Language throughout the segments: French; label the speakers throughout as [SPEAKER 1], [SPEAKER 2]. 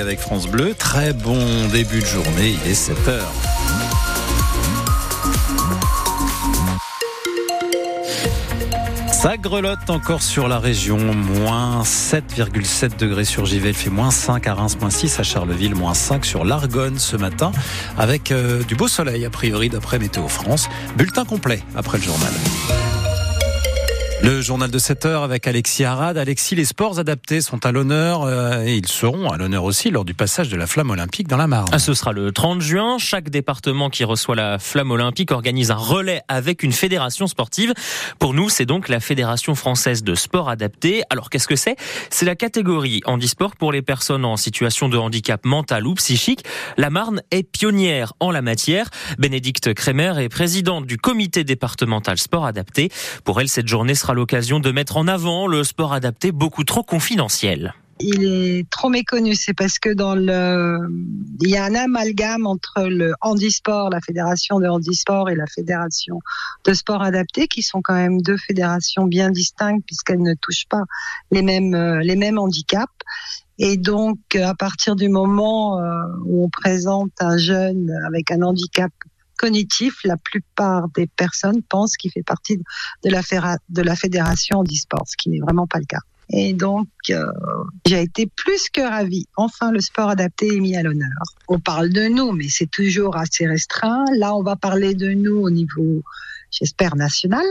[SPEAKER 1] Avec France Bleu, très bon début de journée, il est 7 heures. Ça grelotte encore sur la région, moins 7,7 degrés sur Givet, il fait moins 5 à Reims, moins 6 à Charleville, moins 5 sur l'Argonne ce matin, avec euh, du beau soleil a priori d'après Météo France. Bulletin complet après le journal. Le journal de 7 heures avec Alexis Arad. Alexis, les sports adaptés sont à l'honneur euh, et ils seront à l'honneur aussi lors du passage de la flamme olympique dans la Marne.
[SPEAKER 2] Ah, ce sera le 30 juin. Chaque département qui reçoit la flamme olympique organise un relais avec une fédération sportive. Pour nous, c'est donc la Fédération française de sport adapté. Alors qu'est-ce que c'est? C'est la catégorie handisport pour les personnes en situation de handicap mental ou psychique. La Marne est pionnière en la matière. Bénédicte Crémer est présidente du comité départemental sport adapté. Pour elle, cette journée sera l'occasion de mettre en avant le sport adapté beaucoup trop confidentiel.
[SPEAKER 3] Il est trop méconnu, c'est parce que dans le, il y a un amalgame entre le handisport, la fédération de handisport et la fédération de sport adapté, qui sont quand même deux fédérations bien distinctes puisqu'elles ne touchent pas les mêmes, les mêmes handicaps. Et donc, à partir du moment euh, où on présente un jeune avec un handicap la plupart des personnes pensent qu'il fait partie de la, fédération handisport, ce qui n'est vraiment pas le cas. Et donc, euh, j'ai été plus que ravie. Enfin, le sport adapté est mis à l'honneur. On parle de nous, mais c'est toujours assez restreint. Là, on va parler de nous au niveau, j'espère, national.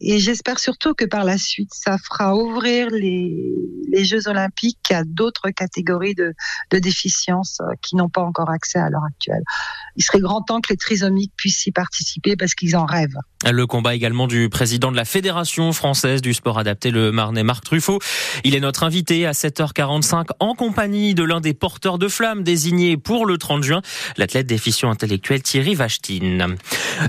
[SPEAKER 3] Et j'espère surtout que par la suite, ça fera ouvrir les, Jeux Olympiques à d'autres catégories de, de déficiences euh, qui n'ont pas encore accès à l'heure actuelle. Il serait grand temps que les trisomiques puissent y participer parce qu'ils en rêvent.
[SPEAKER 2] Le combat également du président de la Fédération française du sport adapté, le Marnais Marc Truffaut. Il est notre invité à 7h45 en compagnie de l'un des porteurs de flammes désignés pour le 30 juin, l'athlète déficient intellectuel Thierry Vachtine.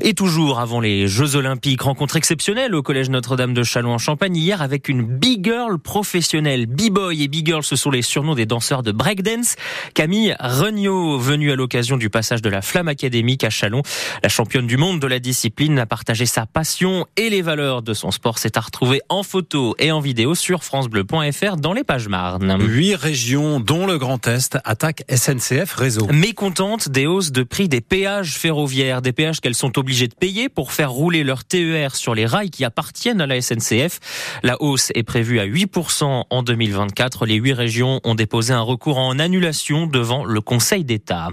[SPEAKER 2] Et toujours avant les Jeux Olympiques, rencontre exceptionnelle au Collège Notre-Dame de Châlons en Champagne hier avec une big girl professionnelle. B-boy et big girl, ce sont les surnoms des danseurs de breakdance. Camille Regnault, venue à l'occasion du passage de la Flamme académique à Châlons, la championne du monde de la discipline, a partagé sa passion et les valeurs de son sport. C'est à retrouver en photo et en vidéo sur francebleu.fr dans les pages Marne.
[SPEAKER 1] Huit régions, dont le Grand Est, attaquent SNCF Réseau.
[SPEAKER 2] Mécontente des hausses de prix des péages ferroviaires, des péages qu'elles sont obligées de payer pour faire rouler leur TER sur les rails qui appartiennent à la SNCF. La hausse est prévue à 8% en 2024. Les huit régions ont déposé un recours en annulation devant le Conseil d'État.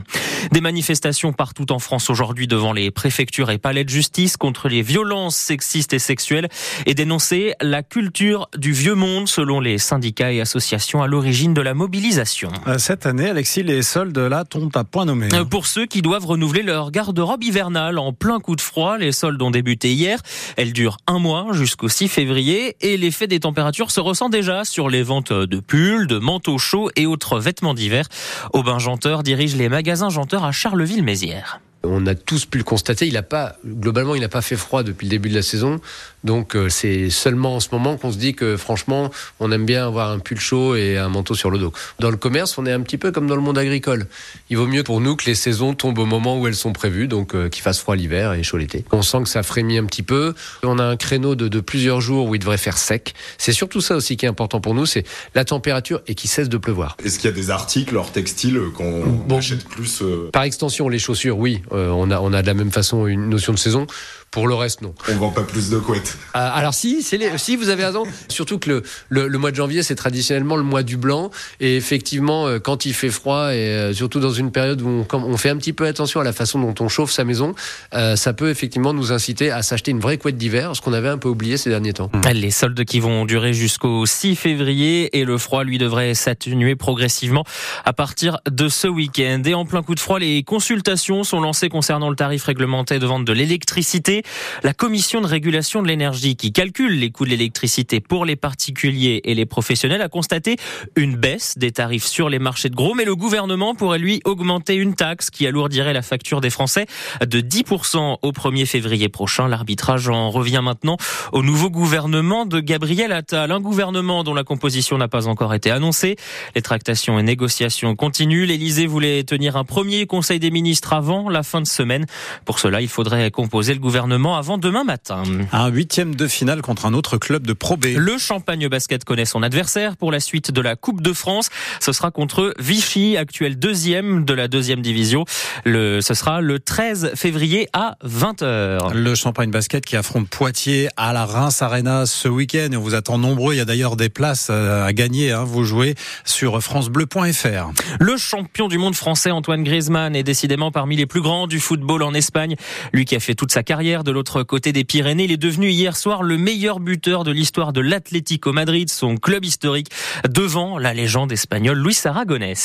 [SPEAKER 2] Des manifestations partout en France aujourd'hui devant les préfectures et palais de justice contre les violences sexistes et sexuelles et dénoncer la culture du vieux monde selon les syndicats et associations à l'origine de la mobilisation.
[SPEAKER 1] Euh, cette année, Alexis, les soldes là tombent à point nommé.
[SPEAKER 2] Euh, pour ceux qui doivent renouveler leur garde-robe hivernale en plein coup de froid, les soldes ont débuté hier. Elles durent un mois jusqu'au 6 février et l'effet des températures se ressent déjà sur les ventes de pulls, de manteaux chauds et autres vêtements d'hiver. Aubin Janteur dirige les magasins Janteur à Charleville-Mézières.
[SPEAKER 4] On a tous pu le constater, il a pas globalement il n'a pas fait froid depuis le début de la saison. Donc euh, c'est seulement en ce moment qu'on se dit que franchement, on aime bien avoir un pull chaud et un manteau sur le dos. Dans le commerce, on est un petit peu comme dans le monde agricole. Il vaut mieux pour nous que les saisons tombent au moment où elles sont prévues, donc euh, qu'il fasse froid l'hiver et chaud l'été. On sent que ça frémit un petit peu. On a un créneau de, de plusieurs jours où il devrait faire sec. C'est surtout ça aussi qui est important pour nous, c'est la température et qu'il cesse de pleuvoir.
[SPEAKER 5] Est-ce qu'il y a des articles hors textile qu'on bon, achète plus euh...
[SPEAKER 4] Par extension, les chaussures, oui. Euh, on a on a de la même façon une notion de saison. Pour le reste, non.
[SPEAKER 5] On vend pas plus de couettes.
[SPEAKER 4] Euh, alors si, les, si vous avez raison. Surtout que le, le, le mois de janvier, c'est traditionnellement le mois du blanc. Et effectivement, euh, quand il fait froid, et euh, surtout dans une période où on, on, fait un petit peu attention à la façon dont on chauffe sa maison, euh, ça peut effectivement nous inciter à s'acheter une vraie couette d'hiver, ce qu'on avait un peu oublié ces derniers temps.
[SPEAKER 2] Les soldes qui vont durer jusqu'au 6 février et le froid, lui, devrait s'atténuer progressivement à partir de ce week-end. Et en plein coup de froid, les consultations sont lancées concernant le tarif réglementé de vente de l'électricité. La commission de régulation de l'énergie qui calcule les coûts de l'électricité pour les particuliers et les professionnels a constaté une baisse des tarifs sur les marchés de gros, mais le gouvernement pourrait lui augmenter une taxe qui alourdirait la facture des Français de 10% au 1er février prochain. L'arbitrage en revient maintenant au nouveau gouvernement de Gabriel Attal, un gouvernement dont la composition n'a pas encore été annoncée. Les tractations et négociations continuent. L'Élysée voulait tenir un premier conseil des ministres avant la fin de semaine. Pour cela, il faudrait composer le gouvernement gouvernement avant demain matin.
[SPEAKER 1] Un huitième de finale contre un autre club de Pro B.
[SPEAKER 2] Le Champagne Basket connaît son adversaire pour la suite de la Coupe de France. Ce sera contre Vichy, actuel deuxième de la deuxième division. Le, ce sera le 13 février à 20h.
[SPEAKER 1] Le Champagne Basket qui affronte Poitiers à la Reims Arena ce week-end. On vous attend nombreux. Il y a d'ailleurs des places euh, à gagner. Hein. Vous jouez sur francebleu.fr.
[SPEAKER 2] Le champion du monde français Antoine Griezmann est décidément parmi les plus grands du football en Espagne. Lui qui a fait toute sa carrière de l'autre côté des Pyrénées, il est devenu hier soir le meilleur buteur de l'histoire de l'Atlético Madrid, son club historique, devant la légende espagnole Luis Aragonès.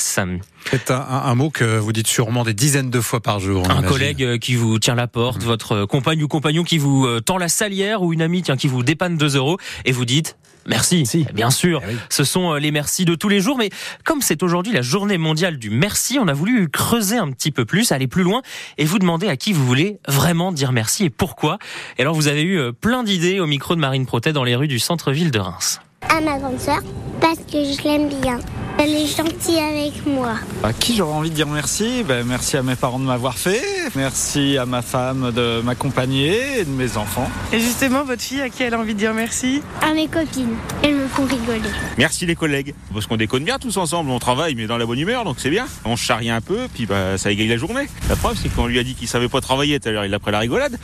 [SPEAKER 1] C'est un, un, mot que vous dites sûrement des dizaines de fois par jour.
[SPEAKER 2] Un collègue euh, qui vous tient la porte, mmh. votre compagne ou compagnon qui vous euh, tend la salière ou une amie tiens, qui vous dépanne 2 euros et vous dites Merci, si. bien sûr. Eh Ce sont euh, les merci de tous les jours, mais comme c'est aujourd'hui la journée mondiale du merci, on a voulu creuser un petit peu plus, aller plus loin et vous demander à qui vous voulez vraiment dire merci et pourquoi. Et alors vous avez eu plein d'idées au micro de Marine Protet dans les rues du centre-ville de Reims.
[SPEAKER 6] À ma grande sœur, parce que je l'aime bien. Elle est gentille avec moi.
[SPEAKER 7] À qui j'aurais envie de dire merci? Ben, Merci à mes parents de m'avoir fait. Merci à ma femme de m'accompagner et de mes enfants.
[SPEAKER 8] Et justement, votre fille, à qui elle a envie de dire merci?
[SPEAKER 6] À mes copines. Elles me font rigoler.
[SPEAKER 9] Merci les collègues. Parce qu'on déconne bien tous ensemble. On travaille, mais dans la bonne humeur, donc c'est bien. On charrie un peu, puis bah, ça égaye la journée. La preuve, c'est qu'on lui a dit qu'il savait pas travailler tout à l'heure. Il a pris la rigolade.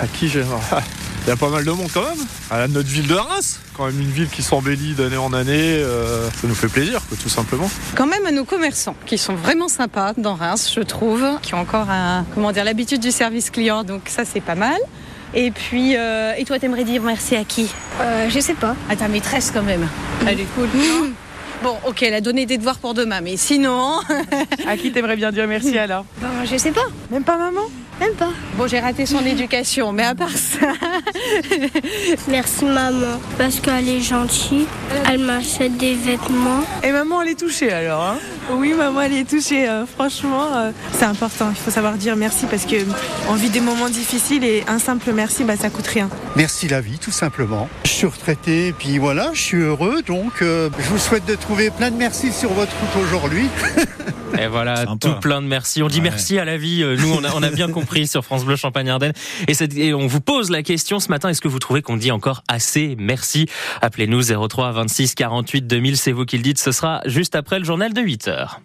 [SPEAKER 7] à qui j'ai il y a pas mal de monde quand même. À notre ville de Reims, quand même une ville qui s'embellit d'année en année, euh, ça nous fait plaisir, tout simplement.
[SPEAKER 8] Quand même à nos commerçants, qui sont vraiment sympas dans Reims, je trouve, qui ont encore un, comment dire, l'habitude du service client, donc ça c'est pas mal. Et puis, euh, et toi, t'aimerais dire merci à qui?
[SPEAKER 6] Euh, Je sais pas.
[SPEAKER 8] À ta maîtresse quand même. Elle est cool. Mmh. Bon, ok, elle a donné des devoirs pour demain, mais sinon. à qui t'aimerais bien dire merci alors?
[SPEAKER 6] Ben, je sais pas.
[SPEAKER 8] Même pas maman?
[SPEAKER 6] Même pas.
[SPEAKER 8] Bon, j'ai raté son éducation, mais à part ça.
[SPEAKER 6] merci maman, parce qu'elle est gentille. Elle m'achète des vêtements.
[SPEAKER 8] Et maman, elle est touchée alors, hein? Oui, maman, elle est touchée. Euh, franchement, euh, c'est important. Il faut savoir dire merci parce que on vit des moments difficiles et un simple merci, bah, ça coûte rien.
[SPEAKER 10] Merci la vie, tout simplement. Je suis retraité, puis voilà, je suis heureux, donc euh, je vous souhaite de trouver plein de merci sur votre route aujourd'hui.
[SPEAKER 2] Et voilà, tout plein de merci. On dit merci à la vie. Euh, nous, on a, on a bien compris sur France Bleu Champagne-Ardenne. Et, et, on vous pose la question ce matin. Est-ce que vous trouvez qu'on dit encore assez merci? Appelez-nous 03 26 48 2000. C'est vous qui le dites. Ce sera juste après le journal de 8 heures.